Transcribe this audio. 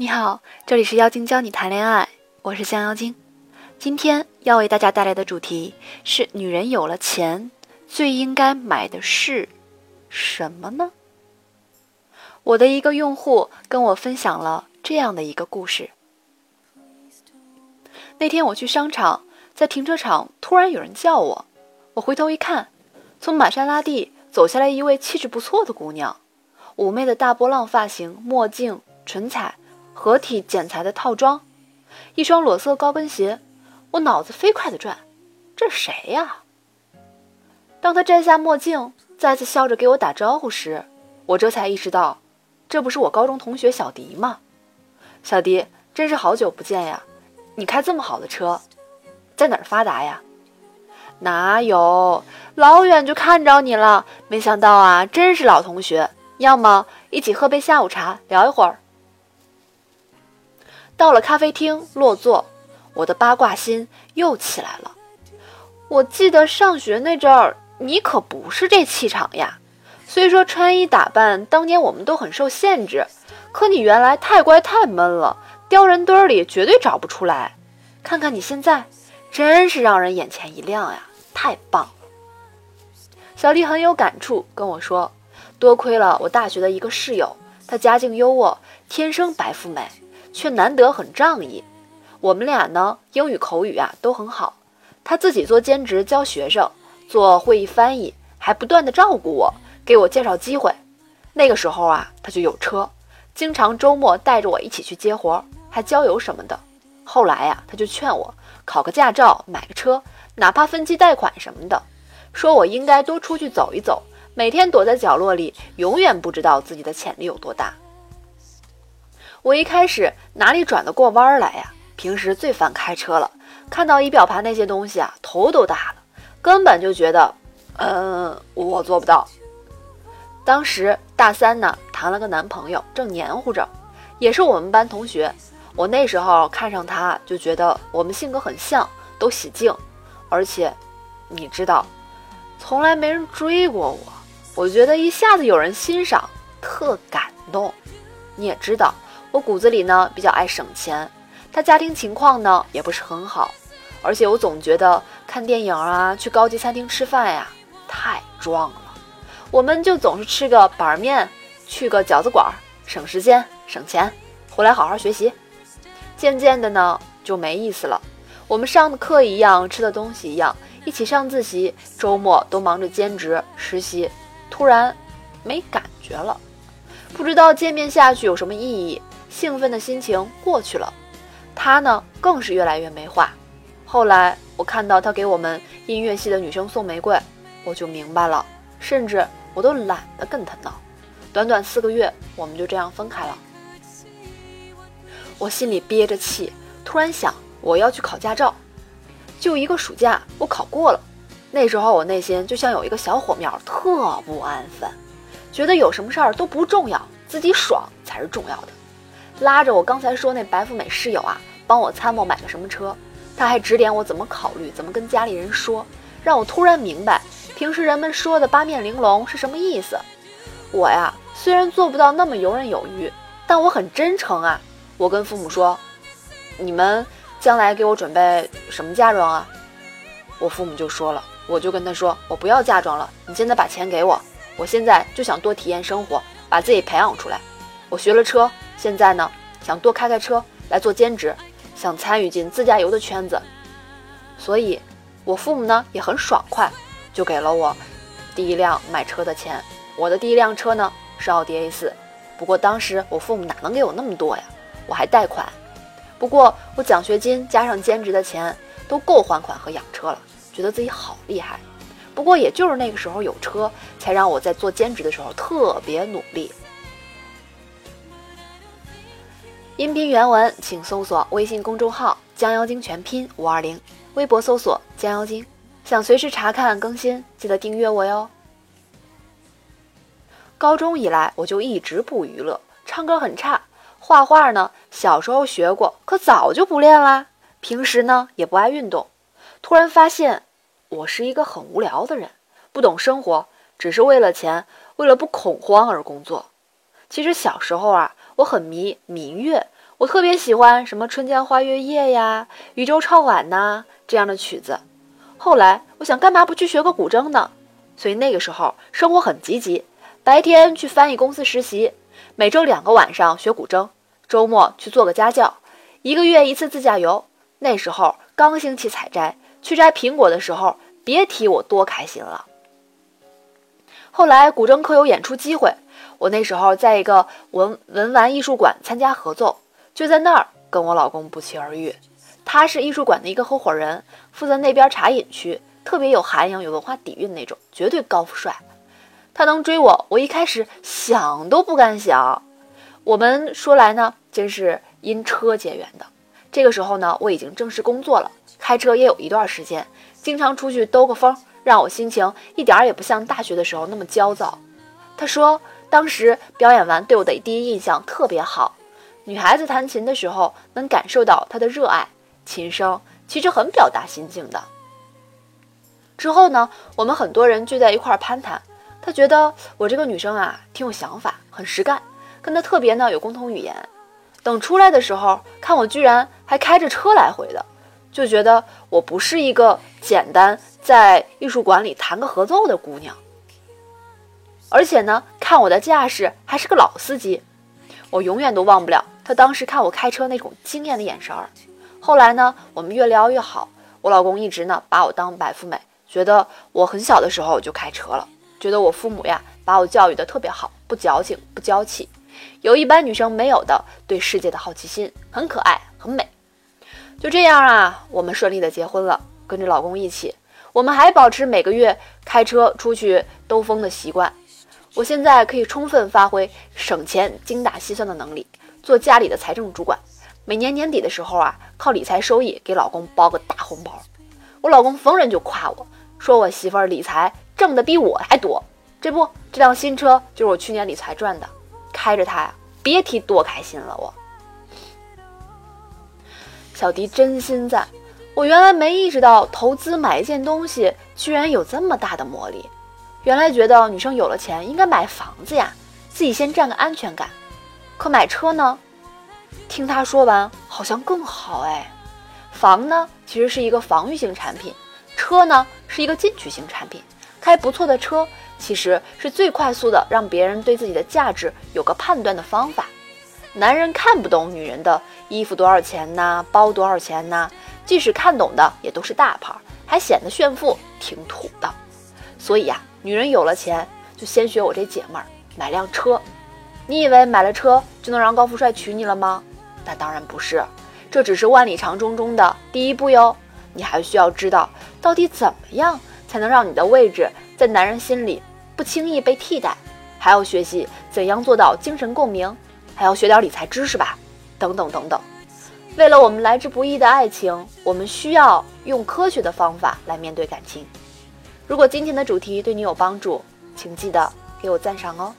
你好，这里是妖精教你谈恋爱，我是香妖精。今天要为大家带来的主题是：女人有了钱，最应该买的是什么呢？我的一个用户跟我分享了这样的一个故事。那天我去商场，在停车场突然有人叫我，我回头一看，从玛莎拉蒂走下来一位气质不错的姑娘，妩媚的大波浪发型，墨镜，唇彩。合体剪裁的套装，一双裸色高跟鞋，我脑子飞快的转，这是谁呀？当他摘下墨镜，再次笑着给我打招呼时，我这才意识到，这不是我高中同学小迪吗？小迪，真是好久不见呀！你开这么好的车，在哪儿发达呀？哪有，老远就看着你了，没想到啊，真是老同学，要么一起喝杯下午茶，聊一会儿。到了咖啡厅落座，我的八卦心又起来了。我记得上学那阵儿，你可不是这气场呀。虽说穿衣打扮当年我们都很受限制，可你原来太乖太闷了，丢人堆里绝对找不出来。看看你现在，真是让人眼前一亮呀，太棒了。小丽很有感触跟我说，多亏了我大学的一个室友，她家境优渥，天生白富美。却难得很仗义，我们俩呢英语口语啊都很好。他自己做兼职教学生，做会议翻译，还不断的照顾我，给我介绍机会。那个时候啊，他就有车，经常周末带着我一起去接活，还郊游什么的。后来呀，他就劝我考个驾照，买个车，哪怕分期贷款什么的，说我应该多出去走一走，每天躲在角落里，永远不知道自己的潜力有多大。我一开始哪里转得过弯来呀？平时最烦开车了，看到仪表盘那些东西啊，头都大了，根本就觉得，嗯，我做不到。当时大三呢，谈了个男朋友，正黏糊着，也是我们班同学。我那时候看上他，就觉得我们性格很像，都喜静，而且，你知道，从来没人追过我，我觉得一下子有人欣赏，特感动。你也知道。我骨子里呢比较爱省钱，他家庭情况呢也不是很好，而且我总觉得看电影啊、去高级餐厅吃饭呀太装了。我们就总是吃个板面，去个饺子馆，省时间省钱，回来好好学习。渐渐的呢就没意思了。我们上的课一样，吃的东西一样，一起上自习，周末都忙着兼职实习，突然没感觉了，不知道见面下去有什么意义。兴奋的心情过去了，他呢更是越来越没话。后来我看到他给我们音乐系的女生送玫瑰，我就明白了，甚至我都懒得跟他闹。短短四个月，我们就这样分开了。我心里憋着气，突然想我要去考驾照。就一个暑假，我考过了。那时候我内心就像有一个小火苗，特不安分，觉得有什么事儿都不重要，自己爽才是重要的。拉着我刚才说那白富美室友啊，帮我参谋买个什么车，他还指点我怎么考虑，怎么跟家里人说，让我突然明白平时人们说的八面玲珑是什么意思。我呀，虽然做不到那么游刃有余，但我很真诚啊。我跟父母说，你们将来给我准备什么嫁妆啊？我父母就说了，我就跟他说，我不要嫁妆了，你现在把钱给我，我现在就想多体验生活，把自己培养出来。我学了车。现在呢，想多开开车来做兼职，想参与进自驾游的圈子，所以，我父母呢也很爽快，就给了我第一辆买车的钱。我的第一辆车呢是奥迪 A4，不过当时我父母哪能给我那么多呀？我还贷款。不过我奖学金加上兼职的钱都够还款和养车了，觉得自己好厉害。不过也就是那个时候有车，才让我在做兼职的时候特别努力。音频原文，请搜索微信公众号“将妖精”全拼五二零，微博搜索“将妖精”。想随时查看更新，记得订阅我哟。高中以来，我就一直不娱乐，唱歌很差，画画呢，小时候学过，可早就不练啦。平时呢，也不爱运动。突然发现，我是一个很无聊的人，不懂生活，只是为了钱，为了不恐慌而工作。其实小时候啊。我很迷民乐，我特别喜欢什么《春江花月夜》呀、《渔舟唱晚》呐这样的曲子。后来我想，干嘛不去学个古筝呢？所以那个时候生活很积极，白天去翻译公司实习，每周两个晚上学古筝，周末去做个家教，一个月一次自驾游。那时候刚兴起采摘，去摘苹果的时候，别提我多开心了。后来古筝课有演出机会，我那时候在一个文文玩艺术馆参加合奏。就在那儿跟我老公不期而遇，他是艺术馆的一个合伙人，负责那边茶饮区，特别有涵养、有文化底蕴那种，绝对高富帅。他能追我，我一开始想都不敢想。我们说来呢，真是因车结缘的。这个时候呢，我已经正式工作了，开车也有一段时间，经常出去兜个风，让我心情一点也不像大学的时候那么焦躁。他说，当时表演完对我的第一印象特别好。女孩子弹琴的时候，能感受到她的热爱，琴声其实很表达心境的。之后呢，我们很多人聚在一块儿攀谈，他觉得我这个女生啊，挺有想法，很实干，跟他特别呢有共同语言。等出来的时候，看我居然还开着车来回的，就觉得我不是一个简单在艺术馆里弹个合奏的姑娘，而且呢，看我的架势还是个老司机，我永远都忘不了。他当时看我开车那种惊艳的眼神儿，后来呢，我们越聊越好。我老公一直呢把我当白富美，觉得我很小的时候就开车了，觉得我父母呀把我教育的特别好，不矫情不娇气，有一般女生没有的对世界的好奇心，很可爱很美。就这样啊，我们顺利的结婚了，跟着老公一起，我们还保持每个月开车出去兜风的习惯。我现在可以充分发挥省钱、精打细算的能力。做家里的财政主管，每年年底的时候啊，靠理财收益给老公包个大红包。我老公逢人就夸我，说我媳妇儿理财挣的比我还多。这不，这辆新车就是我去年理财赚的，开着它呀，别提多开心了。我小迪真心赞，我原来没意识到投资买一件东西居然有这么大的魔力。原来觉得女生有了钱应该买房子呀，自己先占个安全感。可买车呢？听他说完，好像更好哎。房呢，其实是一个防御性产品；车呢，是一个进取型产品。开不错的车，其实是最快速的让别人对自己的价值有个判断的方法。男人看不懂女人的衣服多少钱呢？包多少钱呢？即使看懂的，也都是大牌，还显得炫富，挺土的。所以呀，女人有了钱，就先学我这姐们儿，买辆车。你以为买了车就能让高富帅娶你了吗？那当然不是，这只是万里长征中的第一步哟。你还需要知道到底怎么样才能让你的位置在男人心里不轻易被替代，还要学习怎样做到精神共鸣，还要学点理财知识吧，等等等等。为了我们来之不易的爱情，我们需要用科学的方法来面对感情。如果今天的主题对你有帮助，请记得给我赞赏哦。